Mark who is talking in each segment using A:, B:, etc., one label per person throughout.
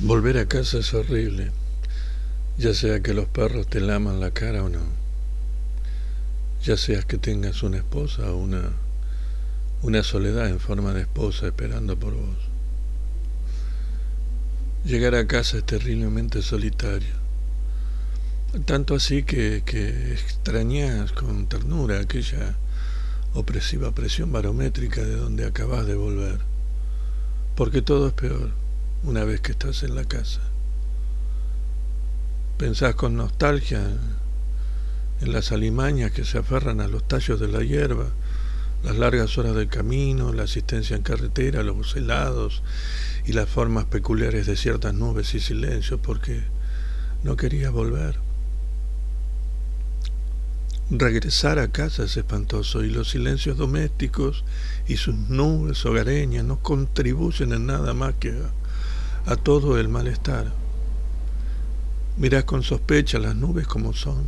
A: Volver a casa es horrible, ya sea que los perros te laman la cara o no, ya sea que tengas una esposa o una, una soledad en forma de esposa esperando por vos. Llegar a casa es terriblemente solitario, tanto así que, que extrañas con ternura aquella opresiva presión barométrica de donde acabas de volver, porque todo es peor una vez que estás en la casa. Pensás con nostalgia en las alimañas que se aferran a los tallos de la hierba, las largas horas del camino, la asistencia en carretera, los helados y las formas peculiares de ciertas nubes y silencios, porque no quería volver. Regresar a casa es espantoso y los silencios domésticos y sus nubes hogareñas no contribuyen en nada más que a a todo el malestar. Mirás con sospecha las nubes como son,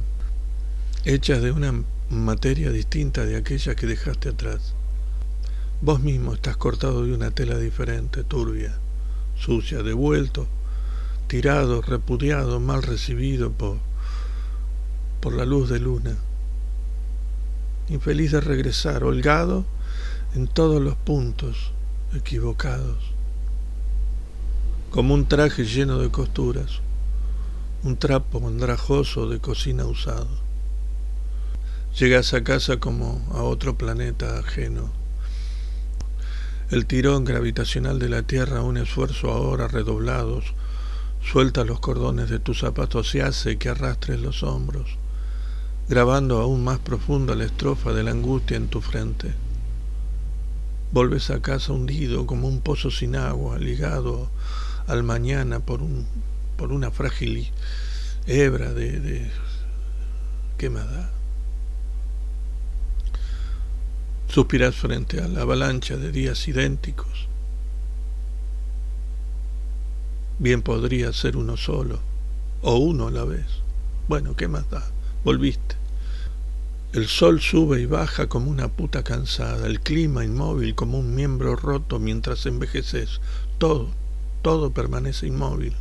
A: hechas de una materia distinta de aquella que dejaste atrás. Vos mismo estás cortado de una tela diferente, turbia, sucia, devuelto, tirado, repudiado, mal recibido por, por la luz de luna. Infeliz de regresar, holgado en todos los puntos equivocados como un traje lleno de costuras, un trapo andrajoso de cocina usado. Llegas a casa como a otro planeta ajeno. El tirón gravitacional de la Tierra, un esfuerzo ahora redoblados, suelta los cordones de tus zapatos y hace que arrastres los hombros, grabando aún más profunda la estrofa de la angustia en tu frente. Volves a casa hundido como un pozo sin agua, ligado al mañana por, un, por una frágil hebra de, de da Suspiras frente a la avalancha de días idénticos. Bien podría ser uno solo, o uno a la vez. Bueno, ¿qué más da? Volviste. El sol sube y baja como una puta cansada, el clima inmóvil como un miembro roto mientras envejeces. Todo, todo permanece inmóvil,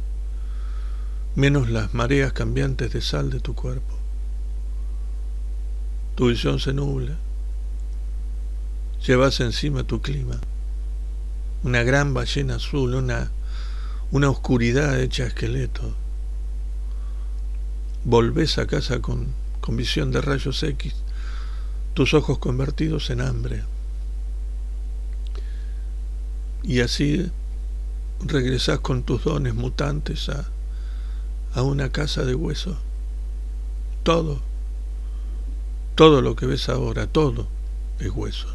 A: menos las mareas cambiantes de sal de tu cuerpo. Tu visión se nubla, llevas encima tu clima, una gran ballena azul, una, una oscuridad hecha esqueleto. Volvés a casa con, con visión de rayos X, tus ojos convertidos en hambre. Y así regresás con tus dones mutantes a, a una casa de hueso. Todo, todo lo que ves ahora, todo es hueso.